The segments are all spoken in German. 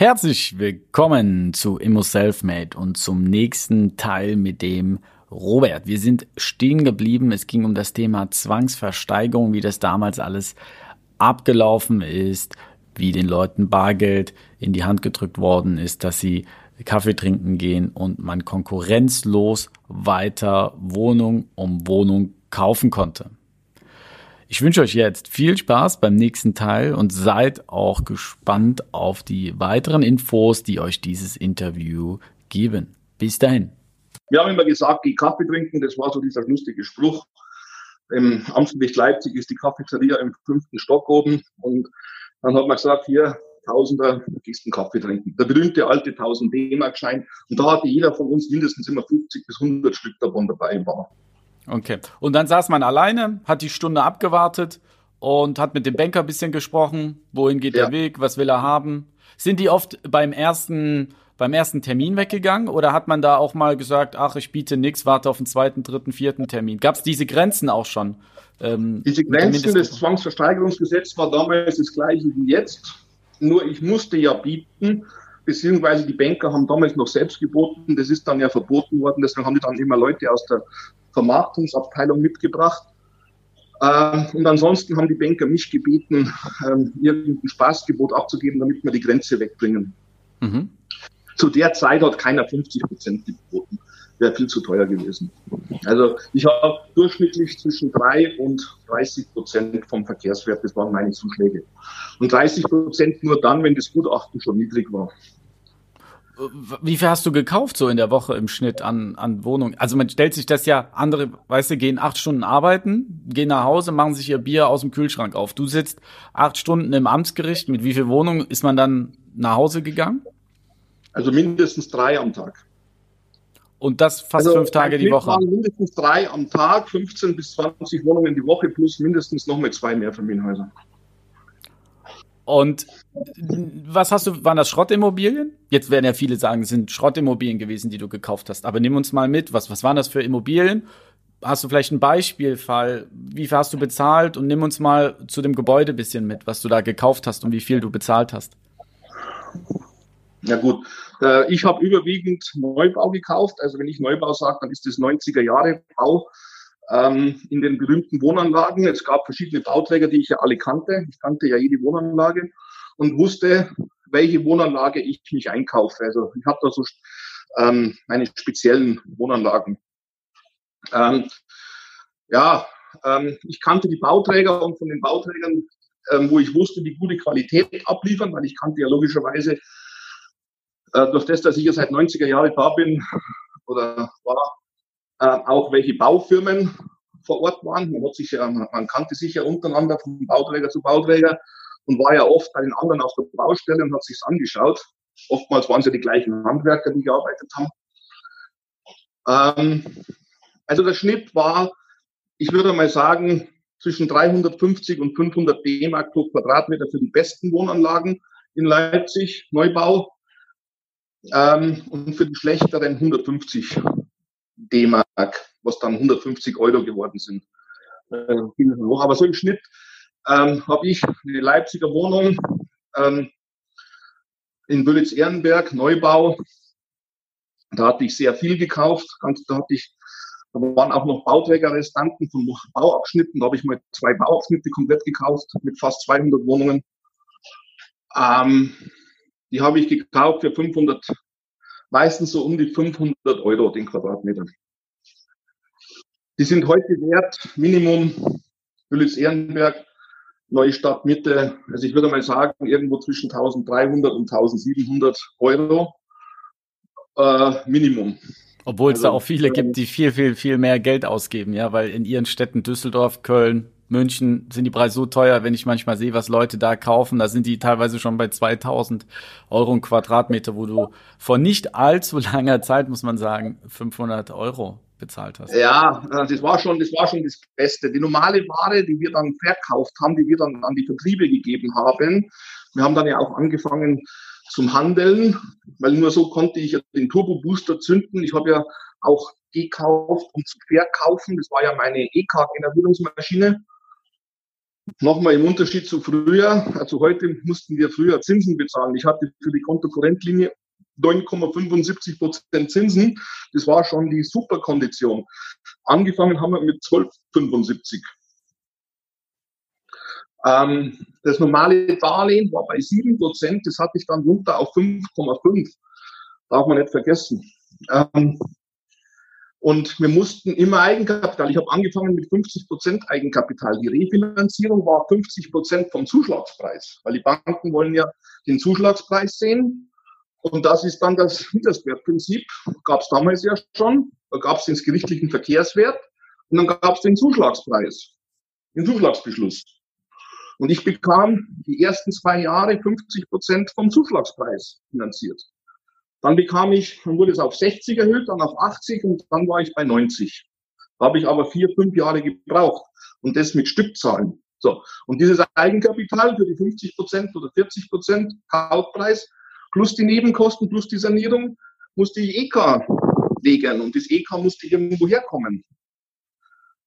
Herzlich willkommen zu Immo Selfmade und zum nächsten Teil mit dem Robert. Wir sind stehen geblieben. Es ging um das Thema Zwangsversteigerung, wie das damals alles abgelaufen ist, wie den Leuten Bargeld in die Hand gedrückt worden ist, dass sie Kaffee trinken gehen und man konkurrenzlos weiter Wohnung um Wohnung kaufen konnte. Ich wünsche euch jetzt viel Spaß beim nächsten Teil und seid auch gespannt auf die weiteren Infos, die euch dieses Interview geben. Bis dahin. Wir haben immer gesagt, geh Kaffee trinken, das war so dieser lustige Spruch. Im Amtsgericht Leipzig ist die Cafeteria im fünften Stock oben und dann hat man gesagt, hier, Tausender, gehst einen Kaffee trinken. Der berühmte alte 1000 D-Mark-Schein. Und da hatte jeder von uns mindestens immer 50 bis 100 Stück davon dabei war. Okay. Und dann saß man alleine, hat die Stunde abgewartet und hat mit dem Banker ein bisschen gesprochen. Wohin geht ja. der Weg? Was will er haben? Sind die oft beim ersten, beim ersten Termin weggegangen oder hat man da auch mal gesagt, ach, ich biete nichts, warte auf den zweiten, dritten, vierten Termin? Gab es diese Grenzen auch schon? Ähm, diese Grenzen des Zwangsversteigerungsgesetzes war damals das gleiche wie jetzt. Nur ich musste ja bieten, beziehungsweise die Banker haben damals noch selbst geboten. Das ist dann ja verboten worden. Deswegen haben die dann immer Leute aus der Vermarktungsabteilung mitgebracht. Ähm, und ansonsten haben die Banker mich gebeten, ähm, irgendein Spaßgebot abzugeben, damit wir die Grenze wegbringen. Mhm. Zu der Zeit hat keiner 50 Prozent geboten. Wäre viel zu teuer gewesen. Also ich habe durchschnittlich zwischen 3 und 30 Prozent vom Verkehrswert, das waren meine Zuschläge. Und 30 Prozent nur dann, wenn das Gutachten schon niedrig war. Wie viel hast du gekauft so in der Woche im Schnitt an, an Wohnungen? Also man stellt sich das ja, andere, weißt du, gehen acht Stunden arbeiten, gehen nach Hause, machen sich ihr Bier aus dem Kühlschrank auf. Du sitzt acht Stunden im Amtsgericht. Mit wie viel Wohnungen ist man dann nach Hause gegangen? Also mindestens drei am Tag. Und das fast also fünf Tage die Woche? Mindestens drei am Tag, 15 bis 20 Wohnungen die Woche plus mindestens noch mit zwei Mehrfamilienhäusern. Und was hast du, waren das Schrottimmobilien? Jetzt werden ja viele sagen, es sind Schrottimmobilien gewesen, die du gekauft hast. Aber nimm uns mal mit, was, was waren das für Immobilien? Hast du vielleicht einen Beispielfall? Wie viel hast du bezahlt? Und nimm uns mal zu dem Gebäude bisschen mit, was du da gekauft hast und wie viel du bezahlt hast. Ja gut, äh, ich habe überwiegend Neubau gekauft. Also wenn ich Neubau sage, dann ist das 90er Jahre Bau ähm, in den berühmten Wohnanlagen. Es gab verschiedene Bauträger, die ich ja alle kannte. Ich kannte ja jede Wohnanlage und wusste, welche Wohnanlage ich mich einkaufe. Also ich habe da so ähm, meine speziellen Wohnanlagen. Ähm, ja, ähm, ich kannte die Bauträger und von den Bauträgern, ähm, wo ich wusste, die gute Qualität abliefern, weil ich kannte ja logischerweise äh, durch das, dass ich ja seit 90er Jahren da bin oder war, auch welche Baufirmen vor Ort waren. Man, hat sich ja, man kannte sich ja untereinander von Bauträger zu Bauträger und war ja oft bei den anderen auf der Baustelle und hat sich's angeschaut. Oftmals waren es ja die gleichen Handwerker, die gearbeitet haben. Ähm, also der Schnitt war, ich würde mal sagen, zwischen 350 und 500 D-Mark pro Quadratmeter für die besten Wohnanlagen in Leipzig, Neubau. Ähm, und für die schlechteren 150 D-Mark, was dann 150 Euro geworden sind. Äh, Aber so im Schnitt ähm, habe ich eine Leipziger Wohnung ähm, in Bülitz-Ehrenberg, Neubau. Da hatte ich sehr viel gekauft. Da hatte ich, da waren auch noch Bauträgerrestanten von Bauabschnitten. Da habe ich mal zwei Bauabschnitte komplett gekauft mit fast 200 Wohnungen. Ähm, die habe ich gekauft für 500 meistens so um die 500 Euro den Quadratmeter. Die sind heute wert, Minimum Bülitz-Ehrenberg, Neustadt Mitte, also ich würde mal sagen, irgendwo zwischen 1300 und 1700 Euro äh, Minimum. Obwohl es also, da auch viele gibt, die viel, viel, viel mehr Geld ausgeben, ja, weil in ihren Städten Düsseldorf, Köln, München sind die Preise so teuer, wenn ich manchmal sehe, was Leute da kaufen, da sind die teilweise schon bei 2000 Euro im Quadratmeter, wo du vor nicht allzu langer Zeit, muss man sagen, 500 Euro bezahlt hast. Ja, äh, das war schon, das war schon das Beste. Die normale Ware, die wir dann verkauft haben, die wir dann an die Vertriebe gegeben haben. Wir haben dann ja auch angefangen zum Handeln, weil nur so konnte ich den Turbo Booster zünden. Ich habe ja auch gekauft, um zu verkaufen. Das war ja meine EK-Generierungsmaschine. Nochmal im Unterschied zu früher, also heute mussten wir früher Zinsen bezahlen. Ich hatte für die Kontokorrentlinie 9,75 Prozent Zinsen. Das war schon die Superkondition. Angefangen haben wir mit 12,75. Ähm, das normale Darlehen war bei 7 Prozent. Das hatte ich dann runter auf 5,5. Darf man nicht vergessen. Ähm, und wir mussten immer Eigenkapital. Ich habe angefangen mit 50 Prozent Eigenkapital. Die Refinanzierung war 50 Prozent vom Zuschlagspreis, weil die Banken wollen ja den Zuschlagspreis sehen. Und das ist dann das Hinterswertprinzip. Gab es damals ja schon. Da gab es den gerichtlichen Verkehrswert und dann gab es den Zuschlagspreis, den Zuschlagsbeschluss. Und ich bekam die ersten zwei Jahre 50 Prozent vom Zuschlagspreis finanziert. Dann bekam ich, dann wurde es auf 60 erhöht, dann auf 80 und dann war ich bei 90. Da habe ich aber vier, fünf Jahre gebraucht und das mit Stückzahlen. So. Und dieses Eigenkapital für die 50 Prozent oder 40 Prozent Kaufpreis plus die Nebenkosten plus die Sanierung musste ich EK legen und das EK musste irgendwo herkommen.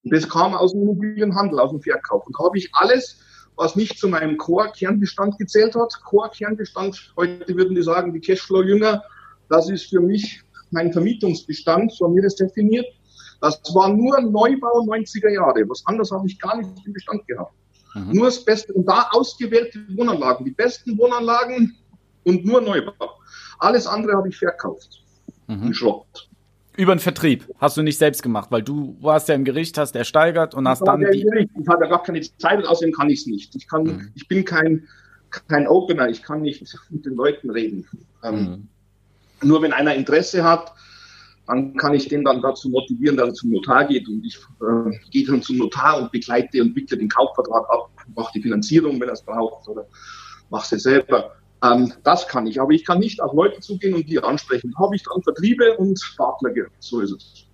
Und das kam aus dem Immobilienhandel, aus dem Verkauf. Und da habe ich alles, was nicht zu meinem Core-Kernbestand gezählt hat, Core-Kernbestand, heute würden die sagen, die Cashflow-Jünger, das ist für mich mein Vermietungsbestand, so haben wir das definiert. Das war nur Neubau 90er Jahre. Was anderes habe ich gar nicht im Bestand gehabt. Mhm. Nur das Beste. Und da ausgewählte Wohnanlagen, die besten Wohnanlagen und nur Neubau. Alles andere habe ich verkauft. Mhm. Schrott. Über den Vertrieb hast du nicht selbst gemacht, weil du warst ja im Gericht, hast ersteigert und hast dann die. Ich hatte gar keine Zeit und außerdem kann ich es nicht. Ich kann, mhm. ich bin kein, kein Opener, ich kann nicht mit den Leuten reden. Ähm, mhm. Nur wenn einer Interesse hat, dann kann ich den dann dazu motivieren, dass er zum Notar geht und ich äh, gehe dann zum Notar und begleite und wickle den Kaufvertrag ab, mache die Finanzierung, wenn er es braucht oder mache sie selber. Ähm, das kann ich, aber ich kann nicht auf Leute zugehen und die ansprechen. Habe ich dann Vertriebe und Partner. So ist es.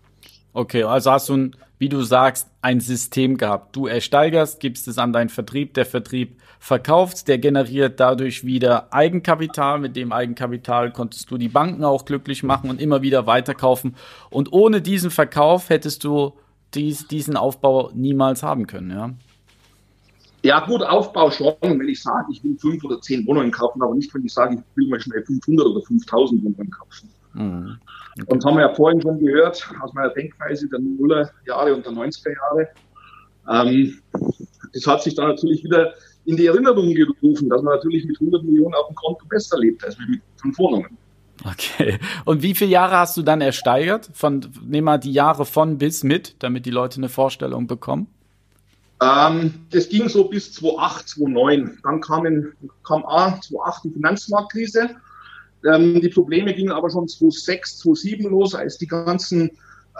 Okay, also hast du, ein, wie du sagst, ein System gehabt. Du ersteigerst, gibst es an deinen Vertrieb, der Vertrieb verkauft, der generiert dadurch wieder Eigenkapital. Mit dem Eigenkapital konntest du die Banken auch glücklich machen und immer wieder weiterkaufen. Und ohne diesen Verkauf hättest du dies, diesen Aufbau niemals haben können, ja? Ja, gut, Aufbau schon, wenn ich sage, ich will fünf oder zehn Wohnungen kaufen, aber nicht, wenn ich sage, ich will mal schnell 500 oder 5000 Wohnungen kaufen. Mhm. Okay. Und haben wir ja vorhin schon gehört, aus meiner Denkweise der Nullerjahre und der 90er Jahre. Ähm, das hat sich dann natürlich wieder in die Erinnerung gerufen, dass man natürlich mit 100 Millionen auf dem Konto besser lebt als mit fünf Wohnungen. Okay. Und wie viele Jahre hast du dann ersteigert? Von, nehmen wir die Jahre von bis mit, damit die Leute eine Vorstellung bekommen. Ähm, das ging so bis 2008, 2009. Dann kam, in, kam A, 2008 die Finanzmarktkrise. Ähm, die Probleme gingen aber schon 2006, 2007 los, als die ganzen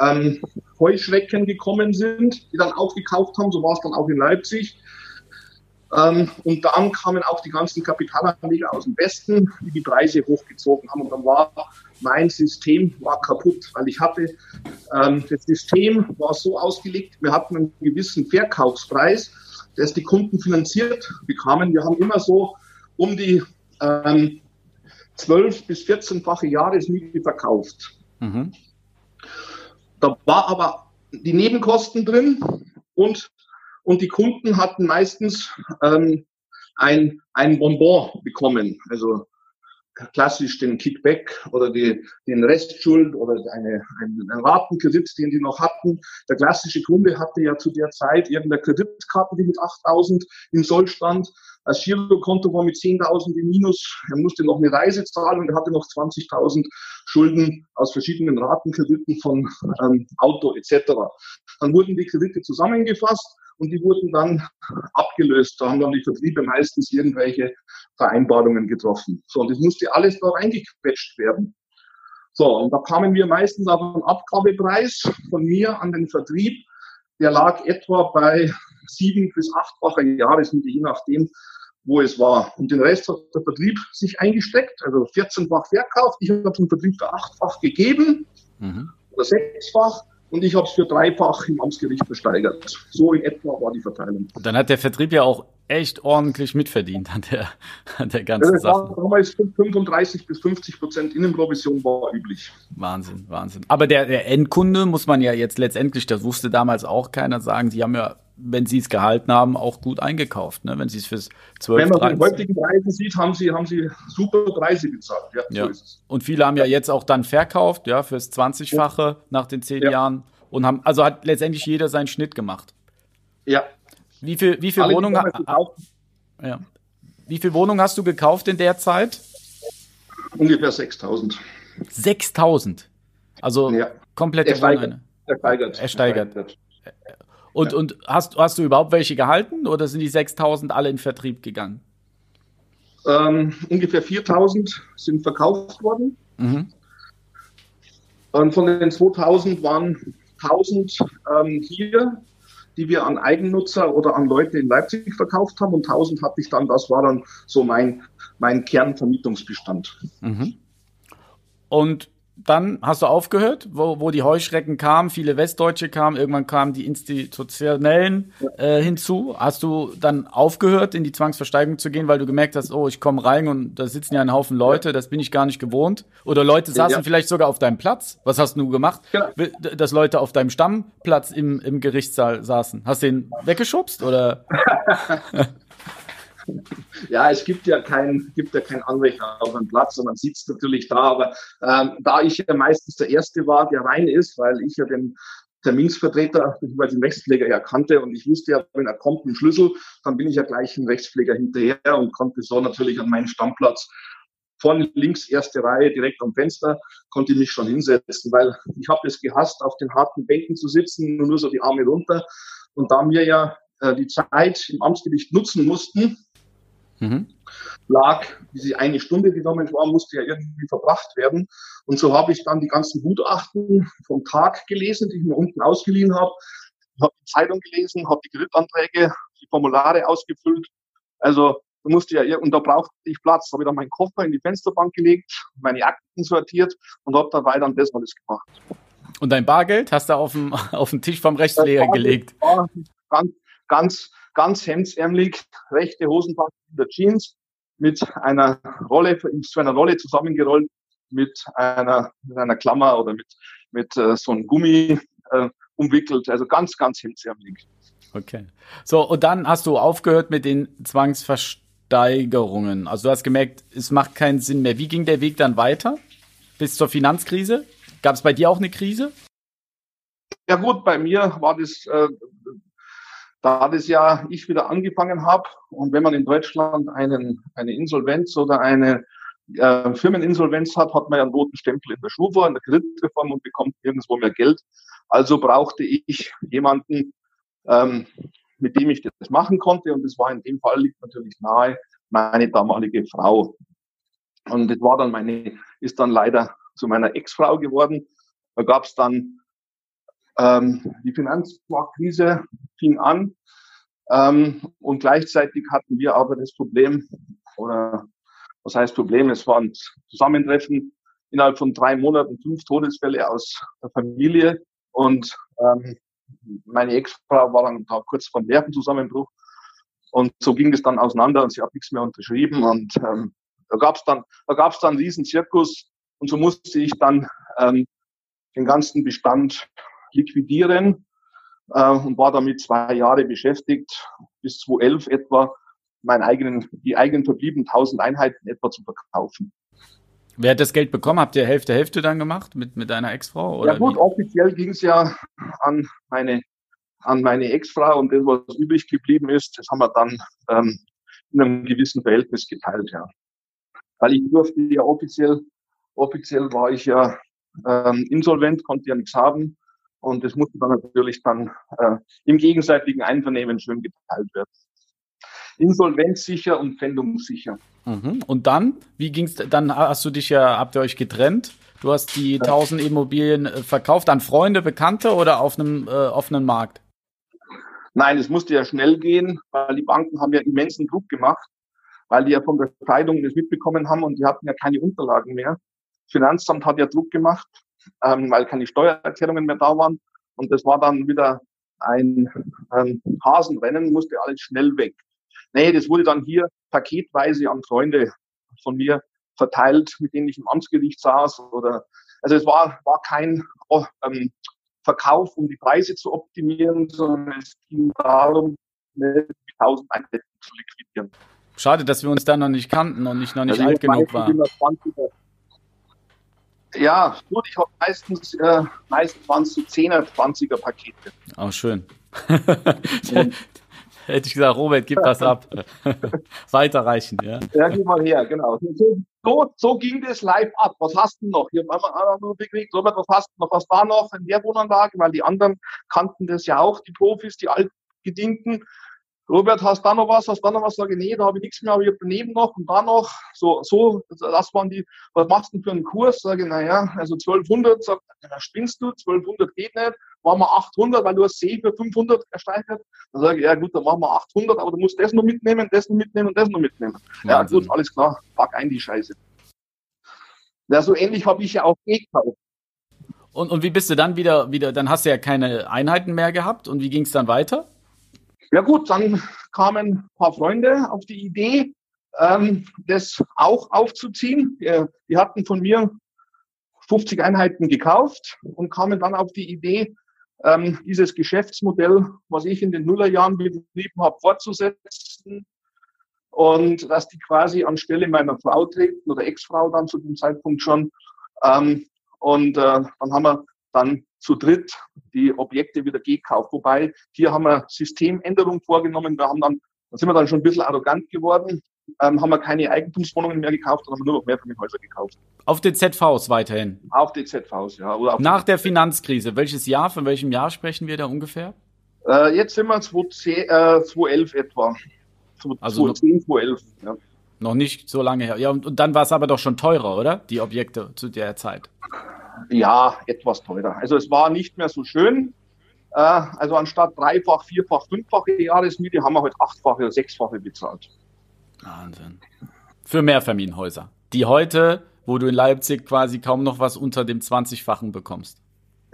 ähm, Heuschrecken gekommen sind, die dann aufgekauft haben. So war es dann auch in Leipzig. Ähm, und dann kamen auch die ganzen Kapitalanleger aus dem Westen, die die Preise hochgezogen haben. Und dann war mein System war kaputt, weil ich hatte, ähm, das System war so ausgelegt, wir hatten einen gewissen Verkaufspreis, das die Kunden finanziert bekamen. Wir haben immer so um die ähm, 12 bis 14-fache Jahresmiete verkauft. Mhm. Da war aber die Nebenkosten drin und, und die Kunden hatten meistens ähm, ein, ein Bonbon bekommen. Also klassisch den Kickback oder die, den Restschuld oder eine, einen, einen Ratenkredit, den die noch hatten. Der klassische Kunde hatte ja zu der Zeit irgendeine Kreditkarte, die mit 8000 im Soll stand. Das Girokonto war mit 10.000 im Minus. Er musste noch eine Reise zahlen und er hatte noch 20.000 Schulden aus verschiedenen Ratenkrediten von ähm, Auto etc. Dann wurden die Kredite zusammengefasst und die wurden dann abgelöst. Da haben dann die Vertriebe meistens irgendwelche Vereinbarungen getroffen. So, und das musste alles da reingequetscht werden. So, und da kamen wir meistens auf einen Abgabepreis von mir an den Vertrieb der lag etwa bei sieben bis achtfacher Jahresmiete, je nachdem, wo es war. Und den Rest hat der Vertrieb sich eingesteckt, also 14-fach verkauft. Ich habe den Vertrieb für achtfach gegeben mhm. oder sechsfach und ich habe es für dreifach im Amtsgericht versteigert. So in etwa war die Verteilung. Und dann hat der Vertrieb ja auch echt ordentlich mitverdient an der, an der ganzen ja, Sache. Damals 35 bis 50 Prozent Innenprovision war üblich. Wahnsinn, Wahnsinn. Aber der, der Endkunde muss man ja jetzt letztendlich, das wusste damals auch keiner, sagen, sie haben ja wenn sie es gehalten haben, auch gut eingekauft. Ne? Wenn sie es fürs 12, Wenn man 13. die heutigen Preise sieht, haben sie, haben sie super Preise bezahlt. Ja, ja. So ist es. Und viele haben ja jetzt auch dann verkauft, ja, fürs 20-fache ja. nach den zehn ja. Jahren. Und haben, also hat letztendlich jeder seinen Schnitt gemacht. Ja. Wie viel, wie viel Wohnung ja. Wie viel Wohnung hast du gekauft in der Zeit? Ungefähr 6000. 6000? Also ja. komplette Wohnung. Er steigert. Er steigert. Und, ja. und hast, hast du überhaupt welche gehalten oder sind die 6000 alle in Vertrieb gegangen? Ähm, ungefähr 4000 sind verkauft worden. Mhm. Und von den 2000 waren 1000 ähm, hier, die wir an Eigennutzer oder an Leute in Leipzig verkauft haben. Und 1000 hatte ich dann, das war dann so mein, mein Kernvermietungsbestand. Mhm. Und dann hast du aufgehört, wo, wo die Heuschrecken kamen, viele Westdeutsche kamen, irgendwann kamen die Institutionellen äh, hinzu. Hast du dann aufgehört, in die Zwangsversteigerung zu gehen, weil du gemerkt hast, oh, ich komme rein und da sitzen ja ein Haufen Leute, das bin ich gar nicht gewohnt. Oder Leute saßen ja. vielleicht sogar auf deinem Platz. Was hast du gemacht? Ja. Dass Leute auf deinem Stammplatz im, im Gerichtssaal saßen. Hast du den weggeschubst oder? ja, es gibt ja kein, gibt ja kein Anrecht auf einen Platz und man sitzt natürlich da, aber ähm, da ich ja meistens der Erste war, der rein ist, weil ich ja den Terminsvertreter bzw. den Rechtspfleger ja kannte und ich wusste ja, wenn er kommt ein Schlüssel, dann bin ich ja gleich ein Rechtspfleger hinterher und konnte so natürlich an meinen Stammplatz vorne links erste Reihe direkt am Fenster konnte ich mich schon hinsetzen, weil ich habe es gehasst, auf den harten Bänken zu sitzen und nur so die Arme runter. Und da wir ja äh, die Zeit im Amtsgericht nutzen mussten, mhm. lag, diese eine Stunde genommen war, musste ja irgendwie verbracht werden. Und so habe ich dann die ganzen Gutachten vom Tag gelesen, die ich mir unten ausgeliehen habe. Ich habe die Zeitung gelesen, habe die Kreditanträge, die Formulare ausgefüllt. Also da musste ja, und da brauchte ich Platz. Da habe ich dann meinen Koffer in die Fensterbank gelegt, meine Akten sortiert und habe dabei dann das alles gemacht. Und dein Bargeld hast du auf den, auf den Tisch vom Rechtspfleger gelegt? Ganz, ganz ganz hemdsärmelig, rechte Hosentasche in der Jeans mit einer Rolle, zu einer Rolle zusammengerollt mit einer, mit einer Klammer oder mit, mit äh, so einem Gummi äh, umwickelt. Also ganz, ganz hemdsärmelig. Okay. So, und dann hast du aufgehört mit den Zwangsversteigerungen. Also du hast gemerkt, es macht keinen Sinn mehr. Wie ging der Weg dann weiter? Bis zur Finanzkrise? Gab es bei dir auch eine Krise? Ja gut, bei mir war das äh, da das ja ich wieder angefangen habe und wenn man in Deutschland einen, eine Insolvenz oder eine äh, Firmeninsolvenz hat, hat man ja einen roten Stempel in der Schufa, in der Kreditreform und bekommt nirgendwo mehr Geld. Also brauchte ich jemanden, ähm, mit dem ich das machen konnte und das war in dem Fall liegt natürlich nahe meine damalige Frau. Und das war dann meine, ist dann leider zu meiner Ex-Frau geworden. Da gab es dann ähm, die Finanzmarktkrise fing an ähm, und gleichzeitig hatten wir aber das Problem, oder was heißt Problem, es waren Zusammentreffen innerhalb von drei Monaten fünf Todesfälle aus der Familie und ähm, meine Ex-Frau war dann da kurz vor dem Nervenzusammenbruch und so ging es dann auseinander und sie hat nichts mehr unterschrieben und ähm, da gab es dann, da gab es dann riesen Zirkus und so musste ich dann ähm, den ganzen Bestand liquidieren äh, und war damit zwei Jahre beschäftigt, bis 2011 etwa meinen eigenen, die eigenen verbliebenen 1000 Einheiten etwa zu verkaufen. Wer hat das Geld bekommen? Habt ihr Hälfte Hälfte dann gemacht mit, mit deiner Ex-Frau? Ja gut, wie? offiziell ging es ja an meine, an meine Ex-Frau und das, was übrig geblieben ist, das haben wir dann ähm, in einem gewissen Verhältnis geteilt, ja. Weil ich durfte ja offiziell, offiziell war ich ja ähm, insolvent, konnte ja nichts haben und das musste dann natürlich dann äh, im gegenseitigen Einvernehmen schön geteilt werden. Insolvenzsicher und pfändungssicher. Mhm. Und dann, wie ging's? Dann hast du dich ja, habt ihr euch getrennt? Du hast die ja. 1000 Immobilien äh, verkauft an Freunde, Bekannte oder auf einem äh, offenen Markt? Nein, es musste ja schnell gehen, weil die Banken haben ja immensen Druck gemacht, weil die ja von der Scheidung das mitbekommen haben und die hatten ja keine Unterlagen mehr. Das Finanzamt hat ja Druck gemacht, ähm, weil keine Steuererklärungen mehr da waren. Und das war dann wieder ein ähm, Hasenrennen, musste alles schnell weg. Nee, das wurde dann hier paketweise an Freunde von mir verteilt, mit denen ich im Amtsgericht saß. Oder also es war, war kein oh, ähm, Verkauf, um die Preise zu optimieren, sondern es ging darum, 1000 Einheiten zu liquidieren. Schade, dass wir uns da noch nicht kannten und ich noch nicht also alt genug waren. Ja, gut, ich habe meistens, äh, meistens waren es so 10er, 20er Pakete. Oh, schön. Hätte ich gesagt, Robert, gib das ab. Weiterreichen, ja. Ja, gib mal her, genau. So, so ging das live ab. Was hast du noch? Hier haben wir nur gekriegt. Robert, was hast du noch? Was war noch in der Wohnanlage? Weil die anderen kannten das ja auch, die Profis, die Altgedienten. Robert, hast da noch was? Hast da noch was? Sage, nee, da habe ich nichts mehr, aber ich habe daneben noch und da noch. So, so, das waren die, was machst du denn für einen Kurs? Sage, naja, also 1200, sagt, na, spinnst du, 1200 geht nicht, machen wir 800, weil du hast See für 500 ersteigert. Dann sage ich, ja gut, dann machen wir 800, aber du musst das noch mitnehmen, das noch mitnehmen und das noch mitnehmen. Wahnsinn. Ja gut, alles klar, pack ein die Scheiße. Ja, so ähnlich habe ich ja auch gekauft. Und, und wie bist du dann wieder, wieder, dann hast du ja keine Einheiten mehr gehabt und wie ging es dann weiter? Ja gut, dann kamen ein paar Freunde auf die Idee, ähm, das auch aufzuziehen. Die, hatten von mir 50 Einheiten gekauft und kamen dann auf die Idee, ähm, dieses Geschäftsmodell, was ich in den Nullerjahren betrieben habe, fortzusetzen und dass die quasi anstelle meiner Frau treten oder Ex-Frau dann zu dem Zeitpunkt schon. Ähm, und äh, dann haben wir dann zu dritt die Objekte wieder gekauft. Wobei hier haben wir Systemänderung vorgenommen. Wir haben dann, da sind wir dann schon ein bisschen arrogant geworden, ähm, haben wir keine Eigentumswohnungen mehr gekauft, sondern haben nur noch Mehrfamilienhäuser gekauft. Auf den ZVs weiterhin? Auf den ZVs, ja. Nach der Finanzkrise, welches Jahr, von welchem Jahr sprechen wir da ungefähr? Äh, jetzt sind wir 2010, äh, 2011 etwa. 2010, also 2011, ja. Noch nicht so lange her. Ja, und, und dann war es aber doch schon teurer, oder? Die Objekte zu der Zeit. Ja, etwas teurer. Also es war nicht mehr so schön. Äh, also anstatt dreifach, vierfach, fünffache Jahresmiete haben wir heute halt achtfache oder sechsfache bezahlt. Wahnsinn. Für Mehrfamilienhäuser, die heute, wo du in Leipzig quasi kaum noch was unter dem 20-fachen bekommst.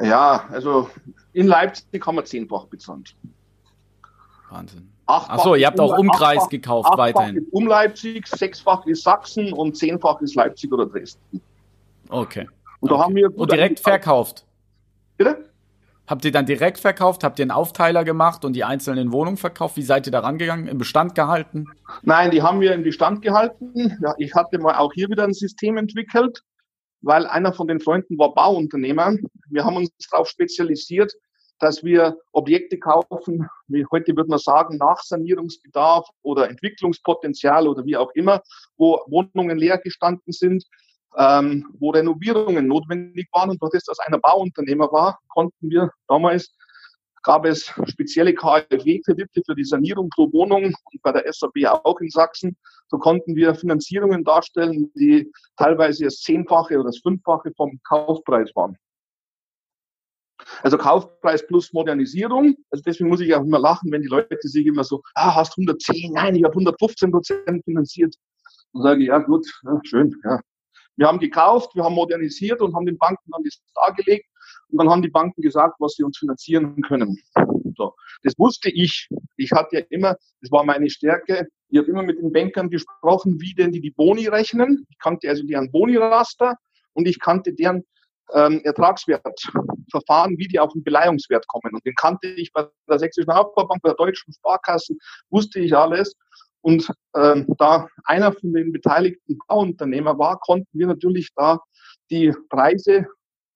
Ja, also in Leipzig haben wir zehnfach bezahlt. Wahnsinn. Achso, ihr habt auch Umkreis achtfach, gekauft achtfach weiterhin. Ist um Leipzig, sechsfach ist Sachsen und zehnfach ist Leipzig oder Dresden. Okay. Und da haben wir. Und direkt verkauft. Bitte? Habt ihr dann direkt verkauft? Habt ihr einen Aufteiler gemacht und die einzelnen Wohnungen verkauft? Wie seid ihr da rangegangen? Im Bestand gehalten? Nein, die haben wir im Bestand gehalten. Ja, ich hatte mal auch hier wieder ein System entwickelt, weil einer von den Freunden war Bauunternehmer. Wir haben uns darauf spezialisiert, dass wir Objekte kaufen, wie heute würde man sagen, nach Sanierungsbedarf oder Entwicklungspotenzial oder wie auch immer, wo Wohnungen leer gestanden sind, ähm, wo Renovierungen notwendig waren. Und dort ist das einer Bauunternehmer war, konnten wir damals, gab es spezielle KfW-Kredite für die Sanierung pro Wohnung und bei der SAB auch in Sachsen. So konnten wir Finanzierungen darstellen, die teilweise das Zehnfache oder das Fünffache vom Kaufpreis waren. Also Kaufpreis plus Modernisierung. Also deswegen muss ich auch immer lachen, wenn die Leute sich immer so, ah, hast 110, nein, ich habe 115 Prozent finanziert. Dann sage ich, ja gut, ja, schön, ja, wir haben gekauft, wir haben modernisiert und haben den Banken dann das dargelegt. Und dann haben die Banken gesagt, was sie uns finanzieren können. So. Das wusste ich. Ich hatte ja immer, das war meine Stärke. Ich habe immer mit den Bankern gesprochen, wie denn die die Boni rechnen. Ich kannte also deren Boni-Raster und ich kannte deren ähm, Ertragswertverfahren, wie die auf den Beleihungswert kommen. Und den kannte ich bei der Sächsischen Hauptbank, bei der Deutschen Sparkassen, wusste ich alles. Und äh, da einer von den beteiligten Bauunternehmer war, konnten wir natürlich da die Preise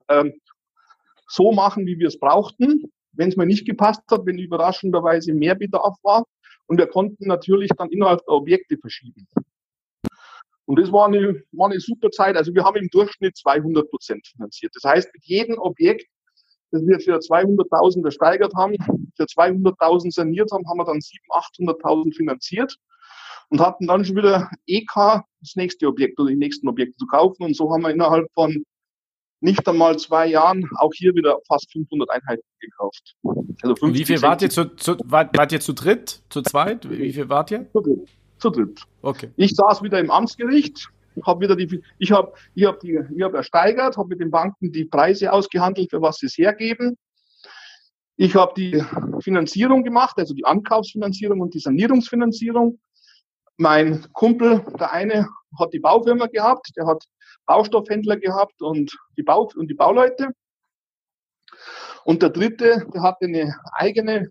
äh, so machen, wie wir es brauchten. Wenn es mir nicht gepasst hat, wenn überraschenderweise mehr Bedarf war. Und wir konnten natürlich dann innerhalb der Objekte verschieben. Und das war eine, war eine super Zeit. Also wir haben im Durchschnitt 200 Prozent finanziert. Das heißt, mit jedem Objekt, das wir für 200.000 ersteigert haben, für 200.000 saniert haben, haben wir dann 700.000, 800.000 finanziert und hatten dann schon wieder EK das nächste Objekt oder die nächsten Objekte zu kaufen. Und so haben wir innerhalb von nicht einmal zwei Jahren auch hier wieder fast 500 Einheiten gekauft. Also 50, wie viel wart ihr zu, zu, wart, wart ihr zu dritt, zu zweit? Wie viel wart ihr? Zu dritt. Zu dritt. Okay. Ich saß wieder im Amtsgericht, habe wieder die, ich habe, ich habe die, ich habe ersteigert, habe mit den Banken die Preise ausgehandelt, für was sie es hergeben. Ich habe die Finanzierung gemacht, also die Ankaufsfinanzierung und die Sanierungsfinanzierung. Mein Kumpel, der eine, hat die Baufirma gehabt, der hat Baustoffhändler gehabt und die, Bau und die Bauleute. Und der dritte, der hatte eine eigene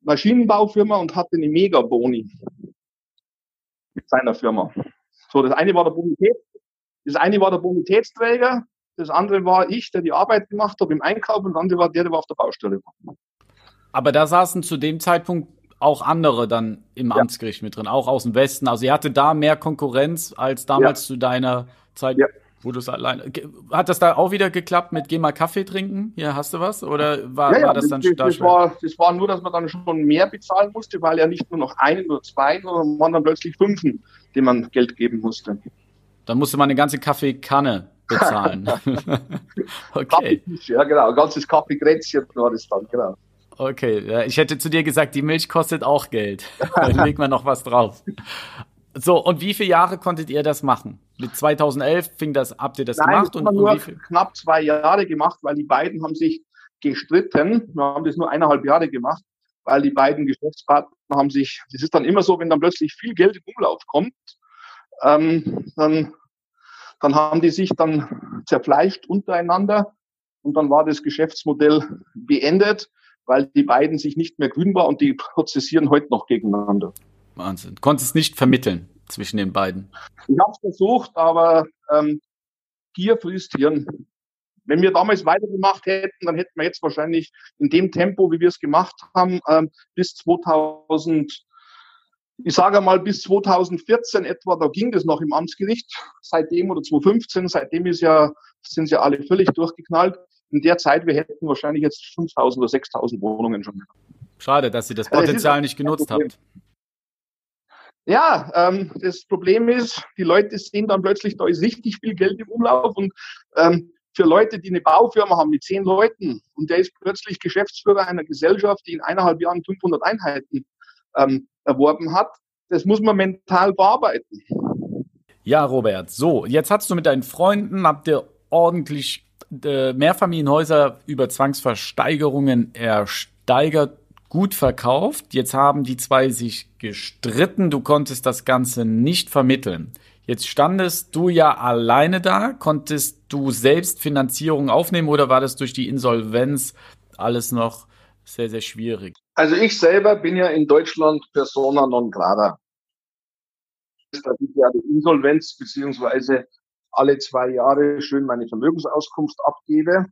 Maschinenbaufirma und hatte eine Megaboni mit seiner Firma. So, das eine war der Bonität, das eine war der Bonitätsträger, das andere war ich, der die Arbeit gemacht habe im Einkauf und das andere war der, der auf der Baustelle war. Aber da saßen zu dem Zeitpunkt auch andere dann im ja. Amtsgericht mit drin, auch aus dem Westen. Also ihr hatte da mehr Konkurrenz als damals ja. zu deiner Zeit, ja. wo du es alleine. Hat das da auch wieder geklappt mit Geh mal Kaffee trinken? Hier hast du was? Oder war, war das dann das, das, war, das war nur, dass man dann schon mehr bezahlen musste, weil ja nicht nur noch einen oder zwei, sondern waren dann plötzlich fünfen, denen man Geld geben musste. Dann musste man eine ganze Kaffeekanne bezahlen. okay. Ja, genau. Ein ganzes Kaffeekränzchen war das dann, genau. Okay, ich hätte zu dir gesagt, die Milch kostet auch Geld. Dann legt man noch was drauf. So, und wie viele Jahre konntet ihr das machen? Mit 2011 fing das, habt ihr das Nein, gemacht? Und, haben nur knapp zwei Jahre gemacht, weil die beiden haben sich gestritten. Wir haben das nur eineinhalb Jahre gemacht, weil die beiden Geschäftspartner haben sich, das ist dann immer so, wenn dann plötzlich viel Geld in Umlauf kommt, ähm, dann dann haben die sich dann zerfleischt untereinander und dann war das Geschäftsmodell beendet, weil die beiden sich nicht mehr grün war und die prozessieren heute noch gegeneinander. Wahnsinn. Konntest nicht vermitteln zwischen den beiden? Ich habe es versucht, aber ähm, Gier frisst Hirn. Wenn wir damals weitergemacht hätten, dann hätten wir jetzt wahrscheinlich in dem Tempo, wie wir es gemacht haben, ähm, bis 2000 ich sage mal bis 2014 etwa, da ging das noch im Amtsgericht. Seitdem oder 2015, seitdem ist ja, sind ja alle völlig durchgeknallt. In der Zeit, wir hätten wahrscheinlich jetzt 5000 oder 6000 Wohnungen schon. Schade, dass Sie das Potenzial also nicht genutzt haben. Ja, ähm, das Problem ist, die Leute sehen dann plötzlich, da ist richtig viel Geld im Umlauf und ähm, für Leute, die eine Baufirma haben mit zehn Leuten und der ist plötzlich Geschäftsführer einer Gesellschaft, die in eineinhalb Jahren 500 Einheiten ähm, erworben hat. Das muss man mental bearbeiten. Ja, Robert. So, jetzt hast du mit deinen Freunden, habt ihr ordentlich Mehrfamilienhäuser über Zwangsversteigerungen ersteigert, gut verkauft. Jetzt haben die zwei sich gestritten. Du konntest das Ganze nicht vermitteln. Jetzt standest du ja alleine da. Konntest du selbst Finanzierung aufnehmen oder war das durch die Insolvenz alles noch sehr, sehr schwierig? Also ich selber bin ja in Deutschland persona non grata. Dass ich ja die Insolvenz beziehungsweise alle zwei Jahre schön meine Vermögensauskunft abgebe.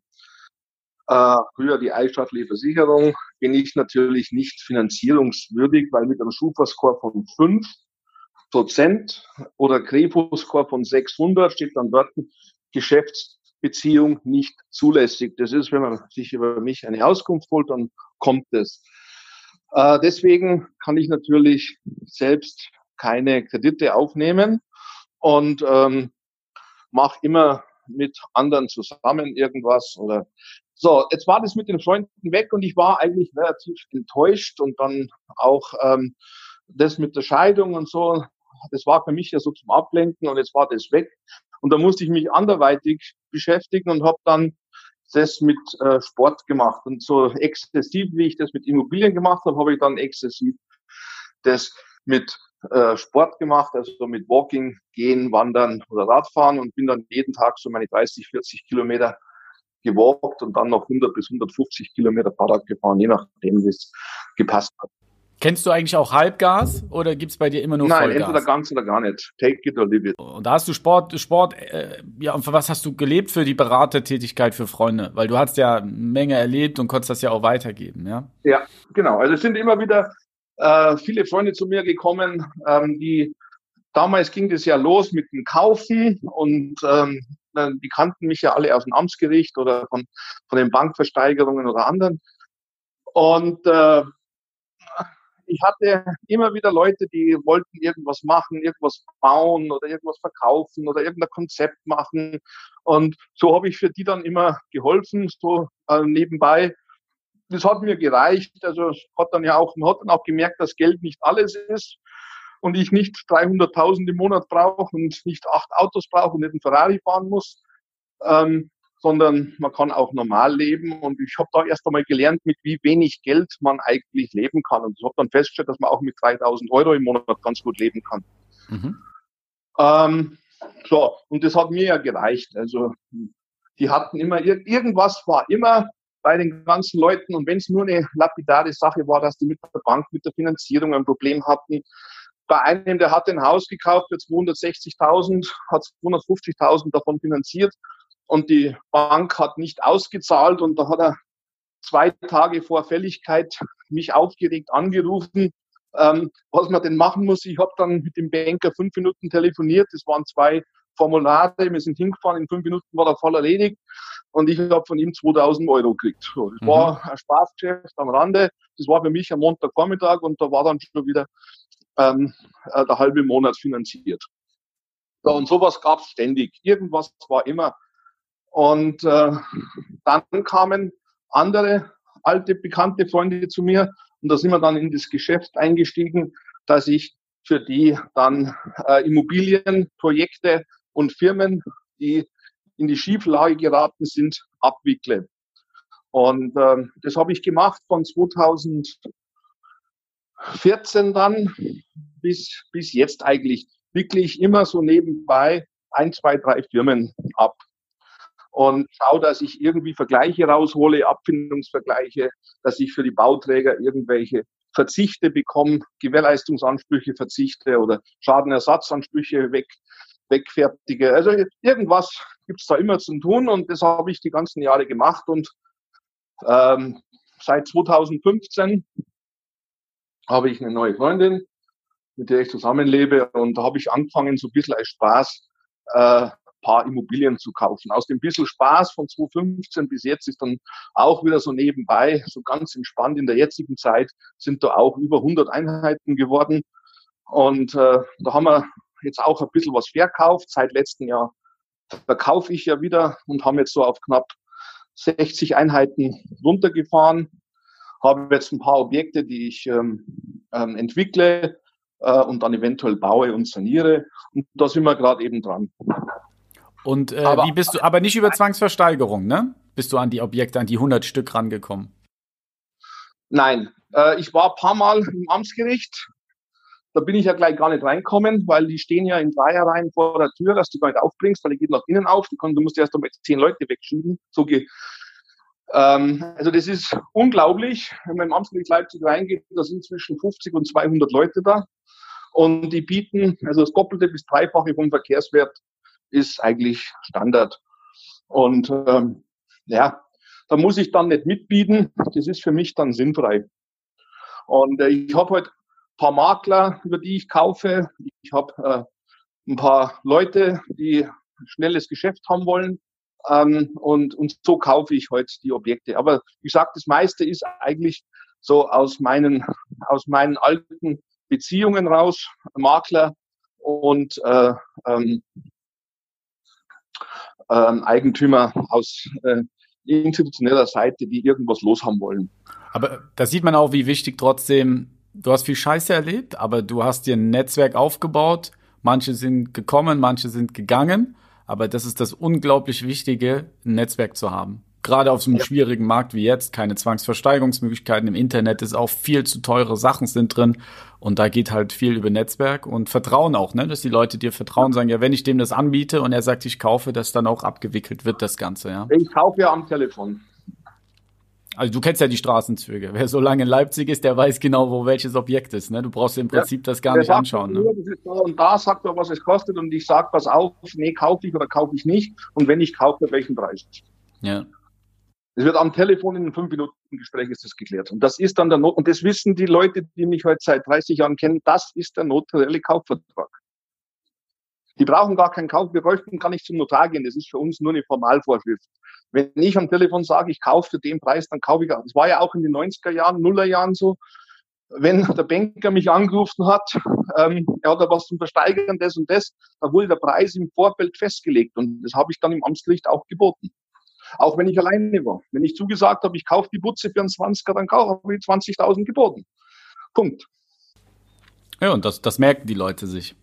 Äh, früher die eidstaatliche Versicherung bin ich natürlich nicht finanzierungswürdig, weil mit einem Schufa-Score von 5 Prozent oder Krepo-Score von 600 steht dann dort Geschäftsbeziehung nicht zulässig. Das ist, wenn man sich über mich eine Auskunft holt, dann kommt es. Äh, deswegen kann ich natürlich selbst keine Kredite aufnehmen und ähm, mache immer mit anderen zusammen irgendwas oder so. Jetzt war das mit den Freunden weg und ich war eigentlich relativ enttäuscht und dann auch ähm, das mit der Scheidung und so. Das war für mich ja so zum Ablenken und jetzt war das weg und da musste ich mich anderweitig beschäftigen und habe dann das mit äh, Sport gemacht. Und so exzessiv, wie ich das mit Immobilien gemacht habe, habe ich dann exzessiv das mit äh, Sport gemacht, also mit Walking, Gehen, Wandern oder Radfahren und bin dann jeden Tag so meine 30, 40 Kilometer gewalkt und dann noch 100 bis 150 Kilometer Fahrrad gefahren, je nachdem, wie es gepasst hat. Kennst du eigentlich auch Halbgas oder gibt es bei dir immer nur Nein, Vollgas? Nein, entweder ganz oder gar nicht. Take it or leave it. Und da hast du Sport, Sport, äh, ja, und für was hast du gelebt für die Beratertätigkeit für Freunde? Weil du hast ja eine Menge erlebt und konntest das ja auch weitergeben, ja? Ja, genau. Also es sind immer wieder äh, viele Freunde zu mir gekommen, ähm, die damals ging das ja los mit dem Kaufen und ähm, die kannten mich ja alle aus dem Amtsgericht oder von, von den Bankversteigerungen oder anderen. Und äh, ich hatte immer wieder Leute, die wollten irgendwas machen, irgendwas bauen oder irgendwas verkaufen oder irgendein Konzept machen. Und so habe ich für die dann immer geholfen, so äh, nebenbei. Das hat mir gereicht. Also hat dann ja auch, man hat dann auch gemerkt, dass Geld nicht alles ist und ich nicht 300.000 im Monat brauche und nicht acht Autos brauche und nicht einen Ferrari fahren muss. Ähm, sondern man kann auch normal leben. Und ich habe da erst einmal gelernt, mit wie wenig Geld man eigentlich leben kann. Und ich habe dann festgestellt, dass man auch mit 3000 Euro im Monat ganz gut leben kann. Mhm. Ähm, so, und das hat mir ja gereicht. Also die hatten immer, irgendwas war immer bei den ganzen Leuten. Und wenn es nur eine lapidare Sache war, dass die mit der Bank, mit der Finanzierung ein Problem hatten, bei einem, der hat ein Haus gekauft für 260.000, hat 250.000 davon finanziert und die Bank hat nicht ausgezahlt und da hat er zwei Tage vor Fälligkeit mich aufgeregt angerufen, ähm, was man denn machen muss. Ich habe dann mit dem Banker fünf Minuten telefoniert. Das waren zwei Formulare. Wir sind hingefahren. In fünf Minuten war der Fall erledigt. Und ich habe von ihm 2000 Euro gekriegt. So, das mhm. war ein Spaßgeschäft am Rande. Das war für mich am Montagvormittag und da war dann schon wieder ähm, äh, der halbe Monat finanziert. So, und sowas gab es ständig. Irgendwas war immer. Und äh, dann kamen andere alte, bekannte Freunde zu mir und da sind wir dann in das Geschäft eingestiegen, dass ich für die dann äh, Immobilienprojekte und Firmen, die in die Schieflage geraten sind, abwickle. Und äh, das habe ich gemacht von 2014 dann bis, bis jetzt eigentlich. Wickle ich immer so nebenbei ein, zwei, drei Firmen ab und schaue, dass ich irgendwie Vergleiche raushole, Abfindungsvergleiche, dass ich für die Bauträger irgendwelche Verzichte bekomme, Gewährleistungsansprüche verzichte oder Schadenersatzansprüche weg, wegfertige. Also irgendwas gibt's da immer zu tun und das habe ich die ganzen Jahre gemacht und ähm, seit 2015 habe ich eine neue Freundin, mit der ich zusammenlebe und da habe ich angefangen, so ein bisschen als Spaß äh, paar Immobilien zu kaufen. Aus dem bisschen Spaß von 2015 bis jetzt ist dann auch wieder so nebenbei, so ganz entspannt in der jetzigen Zeit, sind da auch über 100 Einheiten geworden. Und äh, da haben wir jetzt auch ein bisschen was verkauft. Seit letztem Jahr verkaufe ich ja wieder und haben jetzt so auf knapp 60 Einheiten runtergefahren. Habe jetzt ein paar Objekte, die ich ähm, ähm, entwickle äh, und dann eventuell baue und saniere. Und da sind wir gerade eben dran. Und äh, aber, wie bist du, aber nicht über Zwangsversteigerung, ne? Bist du an die Objekte, an die 100 Stück rangekommen? Nein, äh, ich war ein paar Mal im Amtsgericht. Da bin ich ja gleich gar nicht reinkommen, weil die stehen ja in Dreierreihen vor der Tür, dass du gar nicht aufbringst, weil die geht nach innen auf. Du, musst erst einmal zehn Leute wegschieben. So geht. Ähm, also das ist unglaublich. Wenn man im Amtsgericht Leipzig reingeht, da sind zwischen 50 und 200 Leute da. Und die bieten also das Doppelte bis Dreifache vom Verkehrswert ist eigentlich Standard. Und ähm, ja, da muss ich dann nicht mitbieten. Das ist für mich dann sinnfrei. Und äh, ich habe halt ein paar Makler, über die ich kaufe. Ich habe äh, ein paar Leute, die schnelles Geschäft haben wollen. Ähm, und, und so kaufe ich heute halt die Objekte. Aber wie gesagt, das meiste ist eigentlich so aus meinen, aus meinen alten Beziehungen raus, Makler und äh, ähm, ähm, Eigentümer aus äh, institutioneller Seite, die irgendwas loshaben wollen. Aber da sieht man auch, wie wichtig trotzdem, du hast viel Scheiße erlebt, aber du hast dir ein Netzwerk aufgebaut. Manche sind gekommen, manche sind gegangen. Aber das ist das unglaublich Wichtige, ein Netzwerk zu haben gerade auf so einem ja. schwierigen Markt wie jetzt, keine Zwangsversteigerungsmöglichkeiten. Im Internet ist auch viel zu teure Sachen sind drin. Und da geht halt viel über Netzwerk und Vertrauen auch, ne? Dass die Leute dir vertrauen, sagen, ja, wenn ich dem das anbiete und er sagt, ich kaufe, dass dann auch abgewickelt wird, das Ganze, ja. Ich kaufe ja am Telefon. Also du kennst ja die Straßenzüge. Wer so lange in Leipzig ist, der weiß genau, wo welches Objekt ist. Ne? Du brauchst im Prinzip ja, das gar nicht anschauen. Ne? da und da sagt er, was es kostet und ich sag was auf, nee, kaufe ich oder kaufe ich nicht. Und wenn ich kaufe, welchen Preis. Ja. Es wird am Telefon in einem fünf Minuten Gespräch ist das geklärt. Und das ist dann der Not, und das wissen die Leute, die mich heute seit 30 Jahren kennen, das ist der notarielle Kaufvertrag. Die brauchen gar keinen Kauf, wir bräuchten gar nicht zum Notar gehen. Das ist für uns nur eine Formalvorschrift. Wenn ich am Telefon sage, ich kaufe für den Preis, dann kaufe ich auch. Das war ja auch in den 90er Jahren, Nuller Jahren so. wenn der Banker mich angerufen hat, ähm, er hat da was zum Versteigern, das und das, da wurde der Preis im Vorfeld festgelegt und das habe ich dann im Amtsgericht auch geboten. Auch wenn ich alleine war. Wenn ich zugesagt habe, ich kaufe die Butze für einen 20er, dann habe ich 20.000 geboten. Punkt. Ja, und das, das merken die Leute sich.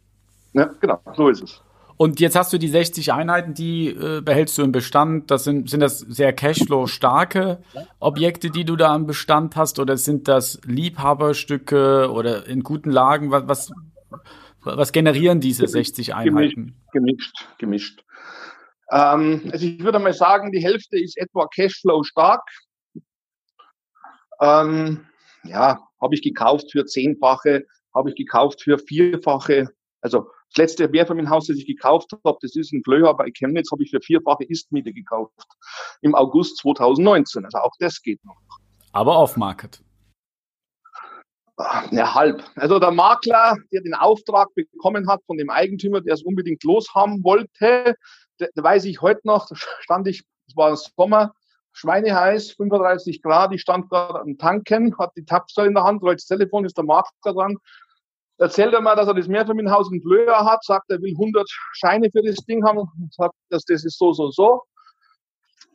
Ja, genau, so ist es. Und jetzt hast du die 60 Einheiten, die äh, behältst du im Bestand. Das sind, sind das sehr Cashflow-starke Objekte, die du da im Bestand hast, oder sind das Liebhaberstücke oder in guten Lagen? Was, was, was generieren diese 60 Einheiten? Gemischt, gemischt. gemischt. Ähm, also ich würde mal sagen, die Hälfte ist etwa Cashflow stark. Ähm, ja, habe ich gekauft für zehnfache, habe ich gekauft für vierfache. Also das letzte Mehrfamilienhaus, das ich gekauft habe, das ist in Flöha bei Chemnitz, habe ich für vierfache Istmiete gekauft. Im August 2019. Also auch das geht noch. Aber off-Market. Ja, halb. Also der Makler, der den Auftrag bekommen hat von dem Eigentümer, der es unbedingt loshaben wollte, da, weiß ich heute noch, stand ich, es war Sommer, schweineheiß, 35 Grad, ich stand gerade am Tanken, hat die Tapster in der Hand, rollt das Telefon, ist der Makler dran, erzählt er mal, dass er das Mehrfamilienhaus in Flöher hat, sagt, er will 100 Scheine für das Ding haben, sagt, dass das ist so, so, so.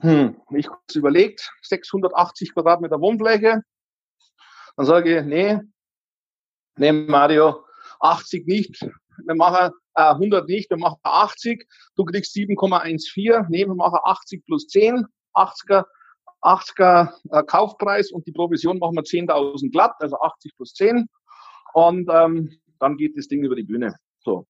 Hm, ich kurz überlegt, 680 Quadratmeter Wohnfläche. Dann sage ich, nee, nee, Mario, 80 nicht. Wir machen äh, 100 nicht, wir machen 80. Du kriegst 7,14. Nee, wir machen 80 plus 10. 80er, 80er äh, Kaufpreis und die Provision machen wir 10.000 glatt, also 80 plus 10. Und ähm, dann geht das Ding über die Bühne. So.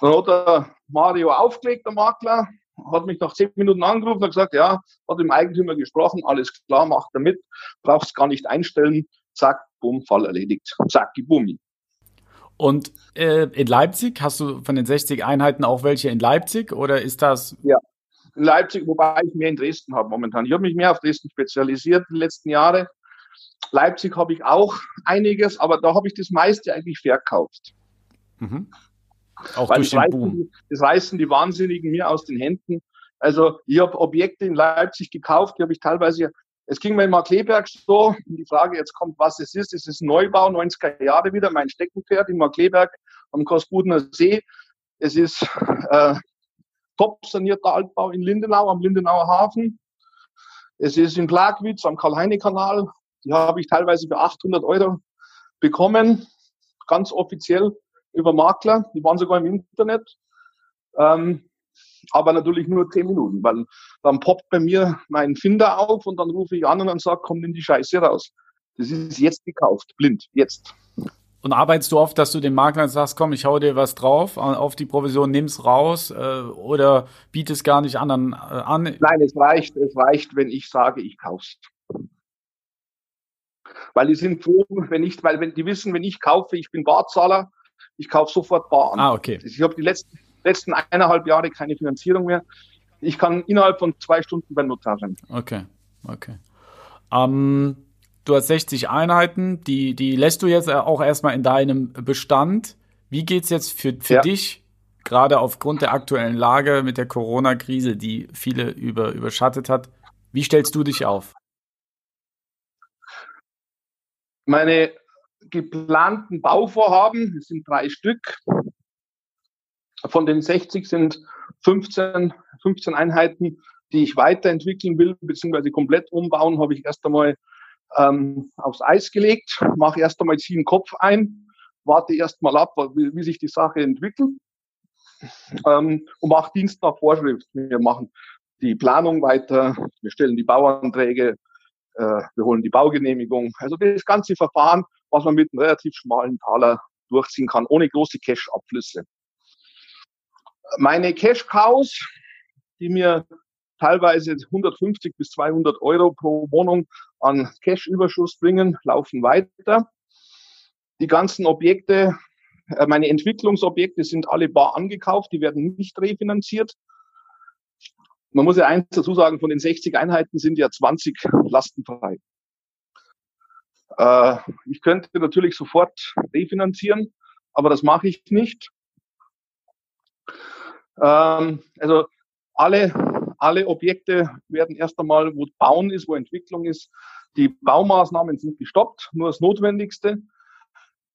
Dann hat der Mario aufgelegt, der Makler, hat mich nach zehn Minuten angerufen und gesagt, ja, hat dem Eigentümer gesprochen, alles klar, macht er mit, brauchst gar nicht einstellen, zack, bumm, Fall erledigt, zack, bummi. Und äh, in Leipzig, hast du von den 60 Einheiten auch welche in Leipzig oder ist das? Ja, in Leipzig, wobei ich mehr in Dresden habe momentan. Ich habe mich mehr auf Dresden spezialisiert in den letzten Jahren. Leipzig habe ich auch einiges, aber da habe ich das meiste eigentlich verkauft. Mhm. Auch Weil durch das, den reißen, Boom. das reißen die Wahnsinnigen mir aus den Händen. Also ich habe Objekte in Leipzig gekauft, die habe ich teilweise, es ging mir in Markleberg so, die Frage jetzt kommt, was es ist. Es ist Neubau, 90er Jahre wieder, mein Steckenpferd in Markleberg am Kosbudener See. Es ist äh, top sanierter Altbau in Lindenau am Lindenauer Hafen. Es ist in Plagwitz am Karl-Heine-Kanal die habe ich teilweise für 800 Euro bekommen, ganz offiziell über Makler. Die waren sogar im Internet. Ähm, aber natürlich nur 10 Minuten, weil dann poppt bei mir mein Finder auf und dann rufe ich an und dann sage, komm in die Scheiße raus. Das ist jetzt gekauft, blind, jetzt. Und arbeitest du oft, dass du dem Makler sagst, komm, ich hau dir was drauf, auf die Provision, nimm's raus äh, oder bietest gar nicht anderen äh, an? Nein, es reicht, es reicht, wenn ich sage, ich kauf's. Weil die sind froh, wenn ich, weil wenn die wissen, wenn ich kaufe, ich bin Barzahler, ich kaufe sofort Bar an. Ah, okay. Ich habe die letzten, letzten eineinhalb Jahre keine Finanzierung mehr. Ich kann innerhalb von zwei Stunden beim Notar sein. Okay, okay. Ähm, du hast 60 Einheiten, die, die lässt du jetzt auch erstmal in deinem Bestand. Wie geht's jetzt für, für ja. dich, gerade aufgrund der aktuellen Lage mit der Corona-Krise, die viele über, überschattet hat? Wie stellst du dich auf? Meine geplanten Bauvorhaben, sind drei Stück. Von den 60 sind 15, 15 Einheiten, die ich weiterentwickeln will, beziehungsweise komplett umbauen, habe ich erst einmal ähm, aufs Eis gelegt, mache erst einmal ziehen Kopf ein, warte erst mal ab, wie, wie sich die Sache entwickelt ähm, und mache Dienst nach Vorschrift. Wir machen die Planung weiter, wir stellen die Bauanträge, äh, wir holen die Baugenehmigung. Also das ganze Verfahren, was man mit einem relativ schmalen Taler durchziehen kann, ohne große Cash-Abflüsse. Meine Cash-Cows, die mir teilweise 150 bis 200 Euro pro Wohnung an Cash-Überschuss bringen, laufen weiter. Die ganzen Objekte, äh, meine Entwicklungsobjekte sind alle bar angekauft, die werden nicht refinanziert. Man muss ja eins dazu sagen, von den 60 Einheiten sind ja 20 lastenfrei. Äh, ich könnte natürlich sofort refinanzieren, aber das mache ich nicht. Ähm, also alle, alle Objekte werden erst einmal, wo Bauen ist, wo Entwicklung ist, Die Baumaßnahmen sind gestoppt, nur das Notwendigste.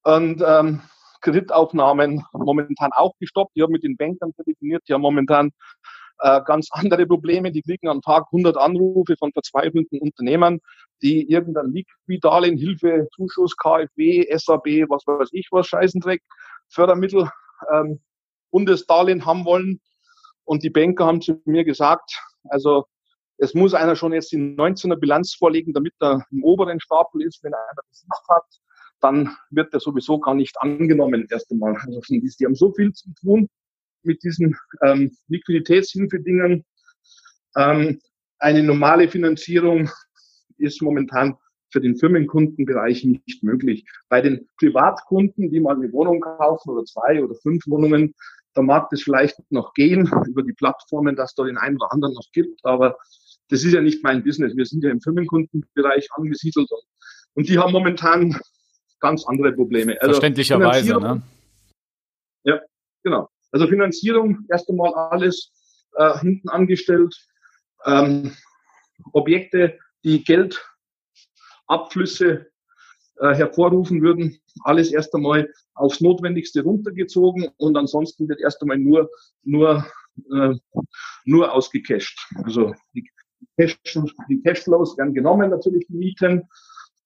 Und ähm, Kreditaufnahmen momentan auch gestoppt. Ich habe mit den Bankern telefoniert, die haben momentan äh, ganz andere Probleme. Die kriegen am Tag 100 Anrufe von verzweifelten Unternehmern, die irgendein Liquiddarlehen, Hilfe, Zuschuss, KfW, SAB, was weiß ich was, Scheißendreck, Fördermittel, ähm, Bundesdarlehen haben wollen. Und die Banker haben zu mir gesagt, also es muss einer schon jetzt die 19er Bilanz vorlegen, damit er im oberen Stapel ist. Wenn einer das nicht hat, dann wird er sowieso gar nicht angenommen erst einmal. Also die haben so viel zu tun mit diesen ähm, Liquiditätshilfedingen. Ähm, eine normale Finanzierung ist momentan für den Firmenkundenbereich nicht möglich. Bei den Privatkunden, die mal eine Wohnung kaufen oder zwei oder fünf Wohnungen, da mag das vielleicht noch gehen über die Plattformen, dass da den einen oder anderen noch gibt, aber das ist ja nicht mein Business. Wir sind ja im Firmenkundenbereich angesiedelt und die haben momentan ganz andere Probleme. Also Verständlicherweise, ne? Ja, genau. Also Finanzierung erst einmal alles äh, hinten angestellt. Ähm, Objekte, die Geldabflüsse äh, hervorrufen würden, alles erst einmal aufs Notwendigste runtergezogen und ansonsten wird erst einmal nur, nur, äh, nur ausgecasht. Also die, Cash, die Cashflows werden genommen, natürlich die Mieten.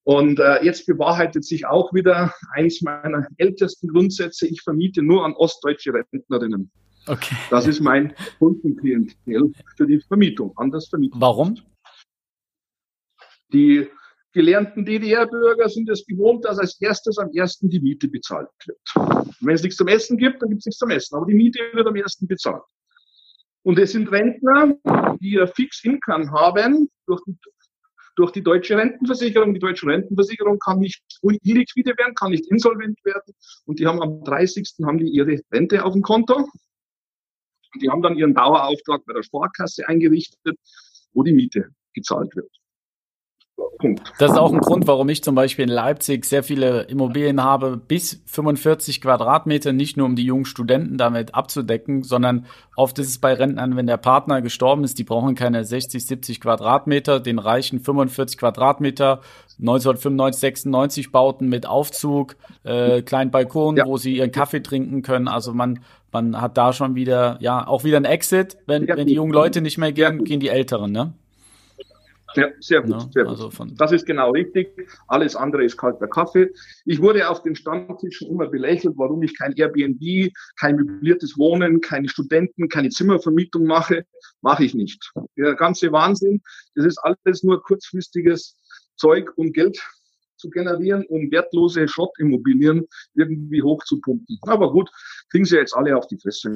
Und äh, jetzt bewahrheitet sich auch wieder eins meiner ältesten Grundsätze, ich vermiete nur an ostdeutsche Rentnerinnen. Okay. Das ist mein Kundenklientel für die Vermietung, an das Vermietung. Warum? Die gelernten DDR-Bürger sind es gewohnt, dass als erstes am ersten die Miete bezahlt wird. wenn es nichts zum Essen gibt, dann gibt es nichts zum Essen. Aber die Miete wird am ersten bezahlt. Und es sind Rentner, die ihr Fix-Income haben durch die, durch die deutsche Rentenversicherung. Die deutsche Rentenversicherung kann nicht illiquide werden, kann nicht insolvent werden. Und die haben am 30. haben die ihre Rente auf dem Konto. Die haben dann ihren Dauerauftrag bei der Sparkasse eingerichtet, wo die Miete gezahlt wird. Das ist auch ein Grund, warum ich zum Beispiel in Leipzig sehr viele Immobilien habe, bis 45 Quadratmeter, nicht nur um die jungen Studenten damit abzudecken, sondern oft ist es bei Rentnern, wenn der Partner gestorben ist, die brauchen keine 60, 70 Quadratmeter, den reichen 45 Quadratmeter, 1995, 96 Bauten mit Aufzug, äh, kleinen Balkon, ja. wo sie ihren Kaffee trinken können. Also man, man hat da schon wieder, ja, auch wieder ein Exit. Wenn, ja, wenn die jungen Leute nicht mehr gehen, gehen die Älteren, ne? Ja, sehr gut. Ja, sehr gut. Also das ist genau richtig. Alles andere ist kalter Kaffee. Ich wurde auf den Stammtischen immer belächelt, warum ich kein Airbnb, kein möbliertes Wohnen, keine Studenten, keine Zimmervermietung mache. Mache ich nicht. Der ganze Wahnsinn, das ist alles nur kurzfristiges Zeug, um Geld zu generieren, um wertlose Schrottimmobilien irgendwie hochzupumpen. Aber gut, kriegen sie jetzt alle auf die Fresse.